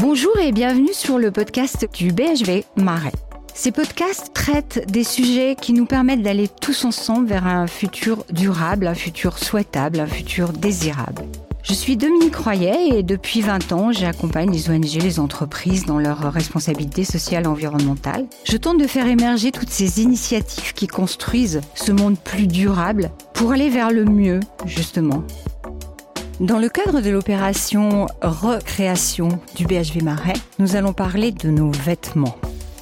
Bonjour et bienvenue sur le podcast du BHV Marais. Ces podcasts traitent des sujets qui nous permettent d'aller tous ensemble vers un futur durable, un futur souhaitable, un futur désirable. Je suis Dominique Royer et depuis 20 ans, j'accompagne les ONG, les entreprises dans leurs responsabilités sociales et environnementales. Je tente de faire émerger toutes ces initiatives qui construisent ce monde plus durable pour aller vers le mieux, justement. Dans le cadre de l'opération recréation du BHV Marais, nous allons parler de nos vêtements.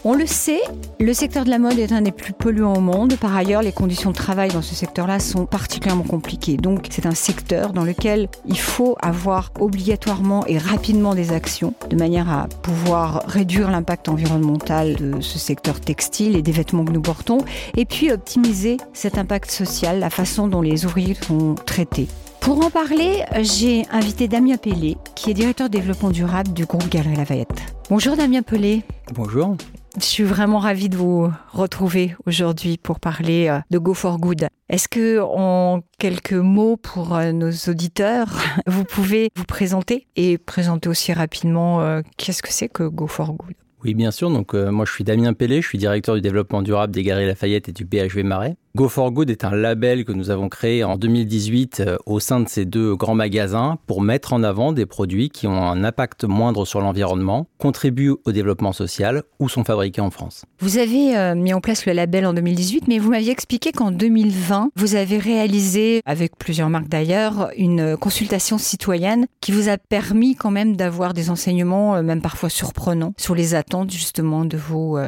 On le sait, le secteur de la mode est un des plus polluants au monde. Par ailleurs, les conditions de travail dans ce secteur-là sont particulièrement compliquées. Donc, c'est un secteur dans lequel il faut avoir obligatoirement et rapidement des actions de manière à pouvoir réduire l'impact environnemental de ce secteur textile et des vêtements que nous portons, et puis optimiser cet impact social, la façon dont les ouvriers sont traités. Pour en parler, j'ai invité Damien Pellet, qui est directeur développement durable du groupe Galerie Lafayette. Bonjour Damien Pellet. Bonjour. Je suis vraiment ravie de vous retrouver aujourd'hui pour parler euh, de Go for Good. Est-ce que, en quelques mots pour euh, nos auditeurs, vous pouvez vous présenter et présenter aussi rapidement euh, qu'est-ce que c'est que Go for Good? Oui, bien sûr. Donc, moi, je suis Damien Pellet, je suis directeur du développement durable des Galeries Lafayette et du BHV Marais. Go for Good est un label que nous avons créé en 2018 euh, au sein de ces deux grands magasins pour mettre en avant des produits qui ont un impact moindre sur l'environnement, contribuent au développement social ou sont fabriqués en France. Vous avez euh, mis en place le label en 2018, mais vous m'aviez expliqué qu'en 2020, vous avez réalisé, avec plusieurs marques d'ailleurs, une consultation citoyenne qui vous a permis quand même d'avoir des enseignements, euh, même parfois surprenants, sur les attentes justement de vos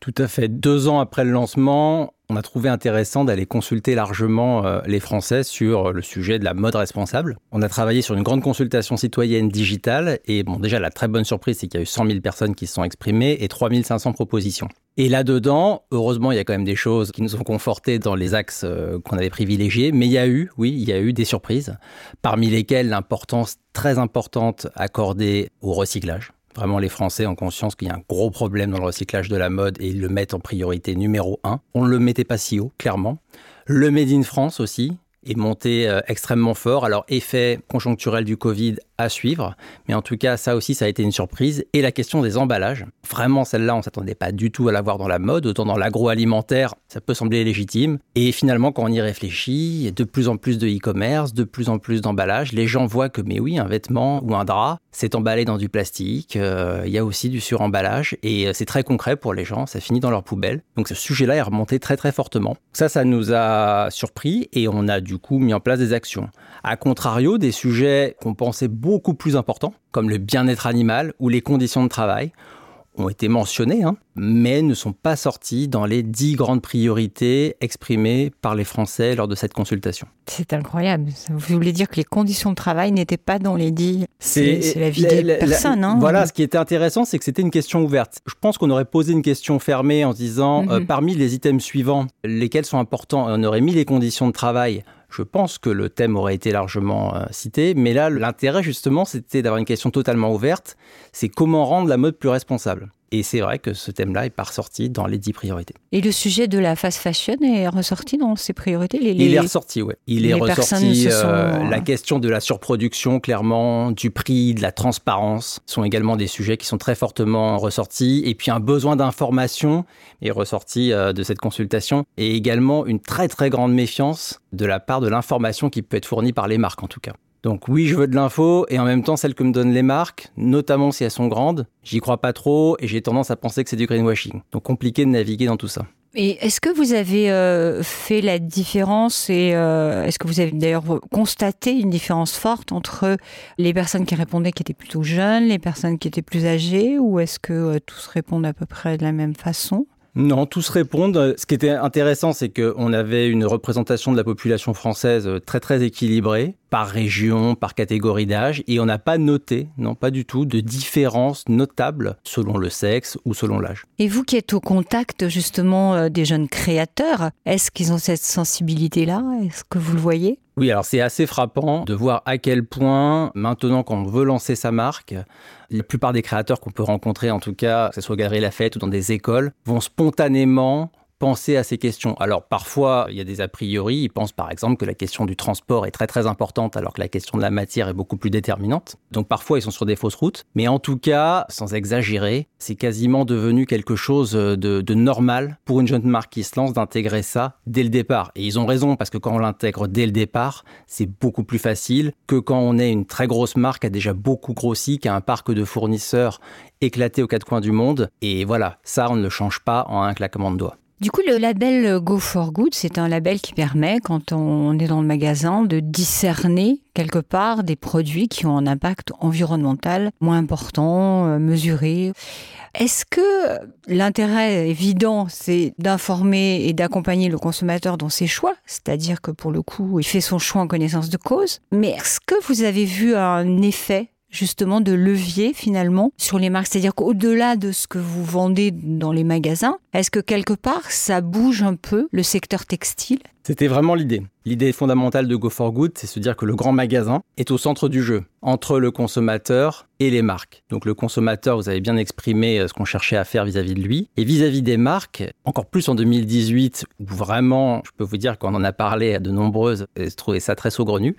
Tout à fait. Deux ans après le lancement, on a trouvé intéressant d'aller consulter largement euh, les Français sur le sujet de la mode responsable. On a travaillé sur une grande consultation citoyenne digitale et bon, déjà la très bonne surprise, c'est qu'il y a eu 100 000 personnes qui se sont exprimées et 3500 propositions. Et là-dedans, heureusement, il y a quand même des choses qui nous ont confortés dans les axes euh, qu'on avait privilégiés, mais il y a eu, oui, il y a eu des surprises, parmi lesquelles l'importance très importante accordée au recyclage. Vraiment, les Français ont conscience qu'il y a un gros problème dans le recyclage de la mode et ils le mettent en priorité numéro un. On ne le mettait pas si haut, clairement. Le Made in France aussi, est monté euh, extrêmement fort. Alors, effet conjoncturel du Covid à suivre, mais en tout cas, ça aussi, ça a été une surprise. Et la question des emballages, vraiment, celle-là, on s'attendait pas du tout à la voir dans la mode, autant dans l'agroalimentaire, ça peut sembler légitime. Et finalement, quand on y réfléchit, de plus en plus de e-commerce, de plus en plus d'emballages. Les gens voient que, mais oui, un vêtement ou un drap, c'est emballé dans du plastique. Euh, il y a aussi du suremballage et euh, c'est très concret pour les gens. Ça finit dans leur poubelle. Donc, ce sujet-là est remonté très, très fortement. Ça, ça nous a surpris et on a du coup mis en place des actions. A contrario, des sujets qu'on pensait beaucoup plus importants, comme le bien-être animal ou les conditions de travail, ont été mentionnés, hein, mais ne sont pas sortis dans les dix grandes priorités exprimées par les Français lors de cette consultation. C'est incroyable. Vous voulez dire que les conditions de travail n'étaient pas dans les dix C'est la vie des personnes. Hein. Voilà, ce qui était intéressant, c'est que c'était une question ouverte. Je pense qu'on aurait posé une question fermée en disant, euh, mhm. parmi les items suivants, lesquels sont importants, on aurait mis les conditions de travail je pense que le thème aurait été largement euh, cité. Mais là, l'intérêt justement, c'était d'avoir une question totalement ouverte. C'est comment rendre la mode plus responsable. Et c'est vrai que ce thème-là est pas ressorti dans les dix priorités. Et le sujet de la fast fashion est ressorti dans ces priorités Il est ressorti, oui. Il est ressorti. Euh, la question de la surproduction, clairement, du prix, de la transparence, sont également des sujets qui sont très fortement ressortis. Et puis un besoin d'information est ressorti euh, de cette consultation. Et également une très très grande méfiance de la part de l'information qui peut être fournie par les marques, en tout cas. Donc oui, je veux de l'info et en même temps celle que me donnent les marques, notamment si elles sont grandes, j'y crois pas trop et j'ai tendance à penser que c'est du greenwashing. Donc compliqué de naviguer dans tout ça. Et est-ce que vous avez euh, fait la différence et euh, est-ce que vous avez d'ailleurs constaté une différence forte entre les personnes qui répondaient qui étaient plutôt jeunes, les personnes qui étaient plus âgées ou est-ce que euh, tous répondent à peu près de la même façon? Non, tous répondent. Ce qui était intéressant, c'est qu'on avait une représentation de la population française très très équilibrée par région, par catégorie d'âge, et on n'a pas noté, non pas du tout, de différence notable selon le sexe ou selon l'âge. Et vous qui êtes au contact justement euh, des jeunes créateurs, est-ce qu'ils ont cette sensibilité-là? Est-ce que vous le voyez? Oui, alors c'est assez frappant de voir à quel point, maintenant qu'on veut lancer sa marque, la plupart des créateurs qu'on peut rencontrer, en tout cas, que ce soit au Galerie Lafayette ou dans des écoles, vont spontanément penser à ces questions. Alors parfois, il y a des a priori, ils pensent par exemple que la question du transport est très très importante alors que la question de la matière est beaucoup plus déterminante. Donc parfois, ils sont sur des fausses routes. Mais en tout cas, sans exagérer, c'est quasiment devenu quelque chose de, normal pour une jeune marque qui se lance d'intégrer ça dès le départ. Et ils ont raison parce que quand on l'intègre dès le départ, c'est beaucoup plus facile que quand on est une très grosse marque qui a déjà beaucoup grossi, qui a un parc de fournisseurs éclaté aux quatre coins du monde. Et voilà, ça, on ne le change pas en un claquement de doigts. Du coup, le label Go for Good, c'est un label qui permet, quand on est dans le magasin, de discerner quelque part des produits qui ont un impact environnemental moins important, euh, mesuré. Est-ce que l'intérêt évident, c'est d'informer et d'accompagner le consommateur dans ses choix, c'est-à-dire que pour le coup, il fait son choix en connaissance de cause, mais est-ce que vous avez vu un effet justement de levier finalement sur les marques C'est-à-dire qu'au-delà de ce que vous vendez dans les magasins, est-ce que quelque part ça bouge un peu le secteur textile? C'était vraiment l'idée. L'idée fondamentale de Go for Good, c'est se dire que le grand magasin est au centre du jeu, entre le consommateur et les marques. Donc le consommateur, vous avez bien exprimé euh, ce qu'on cherchait à faire vis-à-vis de lui. Et vis-à-vis des marques, encore plus en 2018, où vraiment, je peux vous dire qu'on en a parlé à de nombreuses, et je trouvais ça très saugrenu,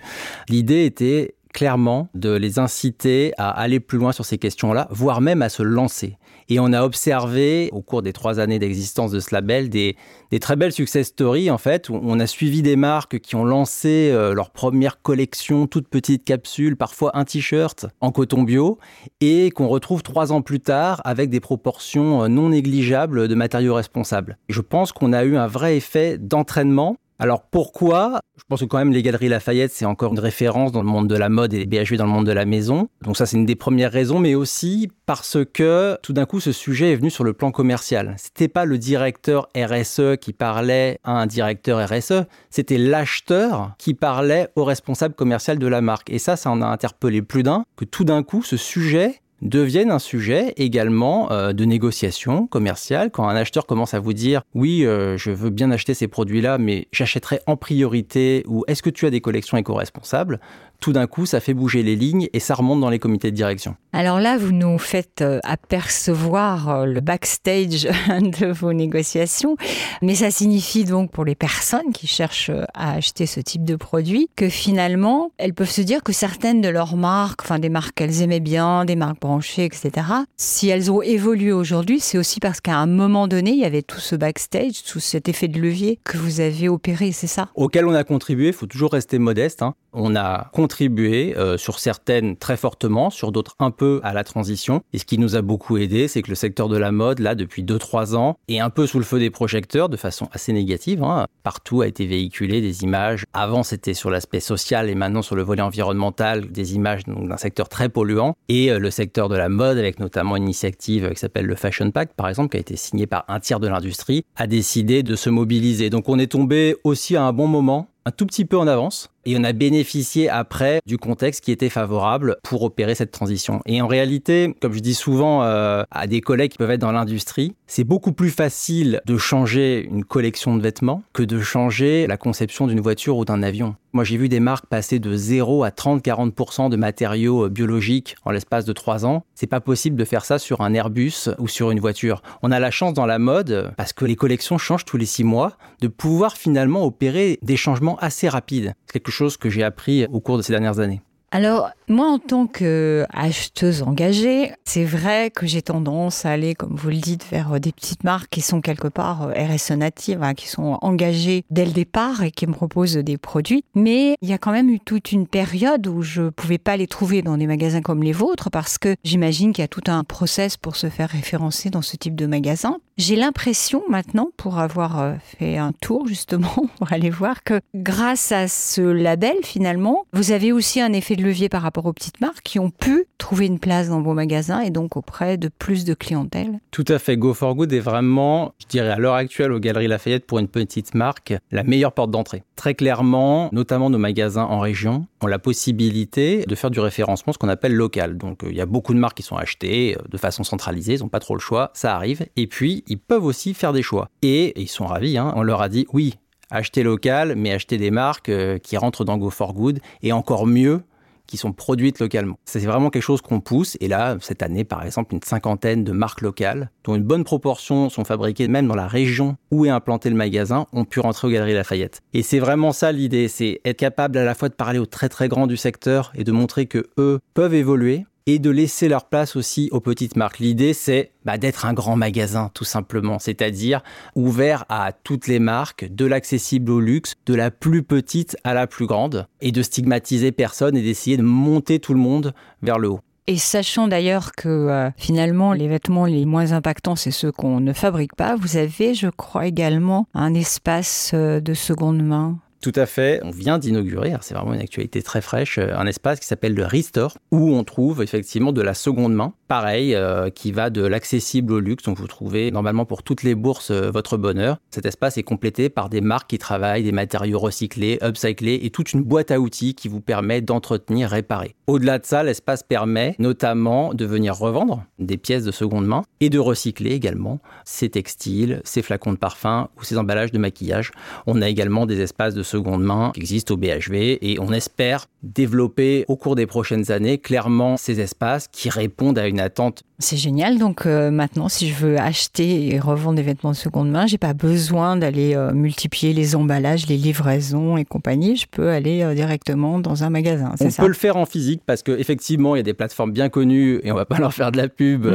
l'idée était clairement de les inciter à aller plus loin sur ces questions-là, voire même à se lancer. Et on a observé au cours des trois années d'existence de ce label des, très belles success stories en fait, où on a suivi des marques qui ont lancé euh, leur première collection, toute petite capsule, parfois un t-shirt en coton bio, et qu'on retrouve trois ans plus tard avec des proportions euh, non négligeables de matériaux responsables. je pense qu'on a eu un vrai effet d'entraînement alors pourquoi? Je pense que quand même les Galeries Lafayette, c'est encore une référence dans le monde de la mode et BHV dans le monde de la maison. Donc ça, c'est une des premières raisons, mais aussi parce que tout d'un coup, ce sujet est venu sur le plan commercial. C'était pas le directeur RSE qui parlait à un directeur RSE, c'était l'acheteur qui parlait au responsable commercial de la marque. Et ça, ça en a interpellé plus d'un, que tout d'un coup, ce sujet deviennent un sujet également euh, de négociation commerciale. Quand un acheteur commence à vous dire oui, euh, je veux bien acheter ces produits-là, mais j'achèterai en priorité ou est-ce que tu as des collections éco-responsables tout d'un coup, ça fait bouger les lignes et ça remonte dans les comités de direction. Alors là, vous nous faites euh, apercevoir le backstage de vos négociations, mais ça signifie donc pour les personnes qui cherchent à acheter ce type de produit que finalement, elles peuvent se dire que certaines de leurs marques, enfin des marques qu'elles aimaient bien, des marques branchées, etc., si elles ont évolué aujourd'hui, c'est aussi parce qu'à un moment donné, il y avait tout ce backstage, tout cet effet de levier que vous avez opéré, c'est ça? Auquel on a contribué, il faut toujours rester modeste. Hein. On a contribué euh, sur certaines très fortement, sur d'autres un peu à la transition. Et ce qui nous a beaucoup aidé, c'est que le secteur de la mode, là, depuis 2-3 ans, est un peu sous le feu des projecteurs de façon assez négative. Hein. Partout a été véhiculé des images. Avant, c'était sur l'aspect social et maintenant sur le volet environnemental, des images d'un secteur très polluant. Et euh, le secteur de la mode, avec notamment une initiative qui s'appelle le Fashion Pact, par exemple, qui a été signé par un tiers de l'industrie, a décidé de se mobiliser. Donc on est tombé aussi à un bon moment un tout petit peu en avance et on a bénéficié après du contexte qui était favorable pour opérer cette transition. Et en réalité, comme je dis souvent euh, à des collègues qui peuvent être dans l'industrie, c'est beaucoup plus facile de changer une collection de vêtements que de changer la conception d'une voiture ou d'un avion. Moi, j'ai vu des marques passer de 0 à 30-40% de matériaux euh, biologiques en l'espace de 3 ans. C'est pas possible de faire ça sur un Airbus ou sur une voiture. On a la chance dans la mode, parce que les collections changent tous les 6 mois, de pouvoir finalement opérer des changements assez rapides. Quelque chose que j'ai appris au cours de ces dernières années. Moi, en tant qu'acheteuse engagée, c'est vrai que j'ai tendance à aller, comme vous le dites, vers euh, des petites marques qui sont quelque part euh, RSE natives, hein, qui sont engagées dès le départ et qui me proposent des produits. Mais il y a quand même eu toute une période où je ne pouvais pas les trouver dans des magasins comme les vôtres parce que j'imagine qu'il y a tout un process pour se faire référencer dans ce type de magasin. J'ai l'impression maintenant, pour avoir euh, fait un tour justement, pour aller voir que grâce à ce label, finalement, vous avez aussi un effet de levier par rapport aux petites marques qui ont pu trouver une place dans vos magasins et donc auprès de plus de clientèle. Tout à fait. Go for Good est vraiment, je dirais à l'heure actuelle aux Galeries Lafayette pour une petite marque, la meilleure porte d'entrée. Très clairement, notamment nos magasins en région ont la possibilité de faire du référencement, ce qu'on appelle local. Donc euh, il y a beaucoup de marques qui sont achetées euh, de façon centralisée, ils n'ont pas trop le choix, ça arrive. Et puis ils peuvent aussi faire des choix. Et ils sont ravis, hein. on leur a dit oui, achetez local, mais achetez des marques euh, qui rentrent dans Go for Good, et encore mieux, qui sont produites localement. C'est vraiment quelque chose qu'on pousse. Et là, cette année, par exemple, une cinquantaine de marques locales, dont une bonne proportion sont fabriquées même dans la région où est implanté le magasin, ont pu rentrer aux Galeries Lafayette. Et c'est vraiment ça l'idée, c'est être capable à la fois de parler aux très très grands du secteur et de montrer que eux peuvent évoluer, et de laisser leur place aussi aux petites marques. L'idée, c'est bah, d'être un grand magasin, tout simplement, c'est-à-dire ouvert à toutes les marques, de l'accessible au luxe, de la plus petite à la plus grande, et de stigmatiser personne et d'essayer de monter tout le monde vers le haut. Et sachant d'ailleurs que euh, finalement les vêtements les moins impactants, c'est ceux qu'on ne fabrique pas, vous avez, je crois également, un espace euh, de seconde main tout à fait. On vient d'inaugurer, c'est vraiment une actualité très fraîche, euh, un espace qui s'appelle le Restore, où on trouve effectivement de la seconde main, pareil, euh, qui va de l'accessible au luxe. Donc vous trouvez normalement pour toutes les bourses euh, votre bonheur. Cet espace est complété par des marques qui travaillent des matériaux recyclés, upcyclés et toute une boîte à outils qui vous permet d'entretenir, réparer. Au-delà de ça, l'espace permet notamment de venir revendre des pièces de seconde main et de recycler également ces textiles, ces flacons de parfum ou ces emballages de maquillage. On a également des espaces de seconde main qui existent au BHV et on espère développer au cours des prochaines années clairement ces espaces qui répondent à une attente. C'est génial. Donc euh, maintenant, si je veux acheter et revendre des vêtements de seconde main, j'ai pas besoin d'aller euh, multiplier les emballages, les livraisons et compagnie. Je peux aller euh, directement dans un magasin. On peut le faire en physique parce qu'effectivement, il y a des plateformes bien connues et on va pas leur faire de la pub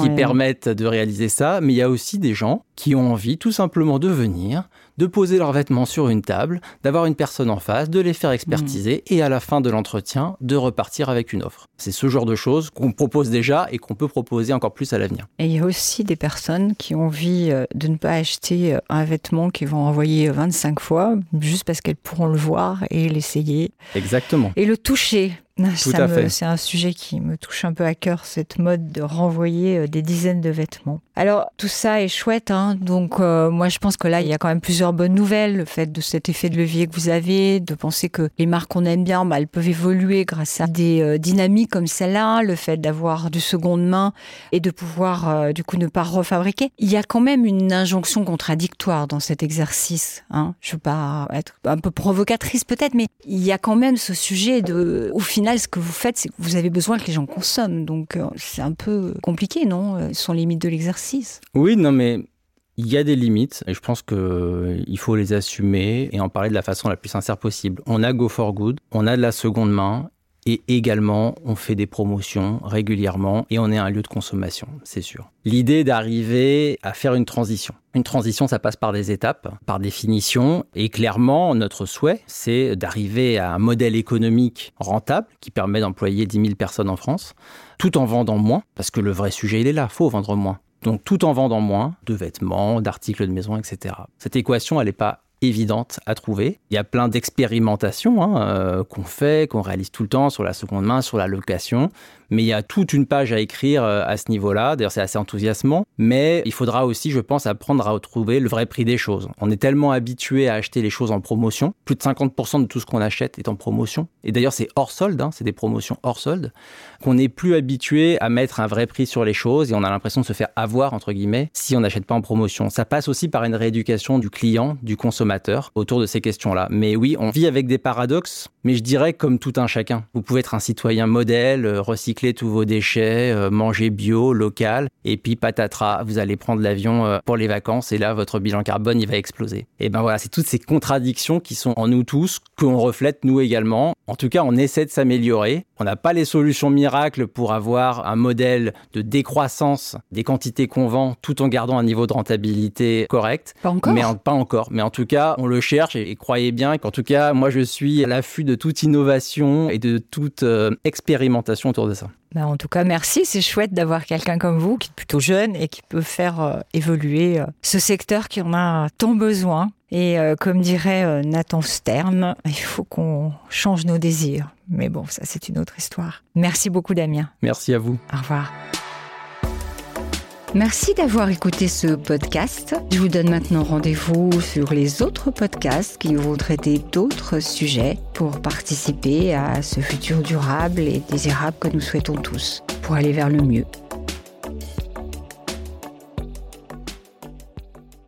qui permettent de réaliser ça. Mais il y a aussi des gens qui ont envie tout simplement de venir, de poser leurs vêtements sur une table, d'avoir une personne en face, de les faire expertiser mmh. et à la fin de l'entretien, de repartir avec une offre. C'est ce genre de choses qu'on propose déjà et qu'on peut proposer encore plus à l'avenir. Et il y a aussi des personnes qui ont envie euh, de ne pas acheter euh, un vêtement qu'ils vont envoyer 25 fois, juste parce qu'elles pourront le voir et l'essayer. Exactement. Et le toucher. C'est un sujet qui me touche un peu à cœur, cette mode de renvoyer euh, des dizaines de vêtements. Alors, tout ça est chouette, hein donc euh, moi je pense que là, il y a quand même plusieurs bonnes nouvelles. Le fait de cet effet de levier que vous avez, de penser que les marques qu'on aime bien, bah, elles peuvent évoluer grâce à des euh, dynamiques comme celle-là, le fait d'avoir du seconde main et de pouvoir du coup ne pas refabriquer. Il y a quand même une injonction contradictoire dans cet exercice. Hein je veux pas être un peu provocatrice peut-être, mais il y a quand même ce sujet de, au final, ce que vous faites, c'est que vous avez besoin que les gens consomment. Donc, euh, c'est un peu compliqué, non euh, Ce sont limites de l'exercice. Oui, non, mais il y a des limites et je pense qu'il euh, faut les assumer et en parler de la façon la plus sincère possible. On a Go for Good, on a de la seconde main et également, on fait des promotions régulièrement et on est un lieu de consommation, c'est sûr. L'idée d'arriver à faire une transition. Une transition, ça passe par des étapes, par définition. Et clairement, notre souhait, c'est d'arriver à un modèle économique rentable qui permet d'employer 10 000 personnes en France, tout en vendant moins, parce que le vrai sujet, il est là, faut vendre moins. Donc tout en vendant moins de vêtements, d'articles de maison, etc. Cette équation, elle n'est pas évidente à trouver. Il y a plein d'expérimentations hein, euh, qu'on fait, qu'on réalise tout le temps sur la seconde main, sur la location. Mais il y a toute une page à écrire euh, à ce niveau-là. D'ailleurs, c'est assez enthousiasmant. Mais il faudra aussi, je pense, apprendre à retrouver le vrai prix des choses. On est tellement habitué à acheter les choses en promotion. Plus de 50% de tout ce qu'on achète est en promotion. Et d'ailleurs, c'est hors solde. Hein, c'est des promotions hors solde. Qu'on n'est plus habitué à mettre un vrai prix sur les choses et on a l'impression de se faire avoir, entre guillemets, si on n'achète pas en promotion. Ça passe aussi par une rééducation du client, du consommateur autour de ces questions-là. Mais oui, on vit avec des paradoxes, mais je dirais comme tout un chacun. Vous pouvez être un citoyen modèle, euh, recycler tous vos déchets, euh, manger bio, local, et puis patatras, vous allez prendre l'avion euh, pour les vacances et là, votre bilan carbone, il va exploser. Et ben voilà, c'est toutes ces contradictions qui sont en nous tous, qu'on reflète nous également. En tout cas, on essaie de s'améliorer. On n'a pas les solutions miracles pour avoir un modèle de décroissance des quantités qu'on vend tout en gardant un niveau de rentabilité correct. Pas encore. Mais pas encore. Mais en tout cas, on le cherche et, croyez bien qu'en tout cas, moi, je suis à l'affût de toute innovation et de toute euh, expérimentation autour de ça. Bah, en tout cas, merci. C'est chouette d'avoir quelqu'un comme vous, qui est plutôt jeune et qui peut faire euh, évoluer euh, ce secteur qui en a tant besoin. Et euh, comme dirait Nathan Stern, il faut qu'on change nos désirs. Mais bon, ça c'est une autre histoire. Merci beaucoup Damien. Merci à vous. Au revoir. Merci d'avoir écouté ce podcast. Je vous donne maintenant rendez-vous sur les autres podcasts qui vont traiter d'autres sujets pour participer à ce futur durable et désirable que nous souhaitons tous, pour aller vers le mieux.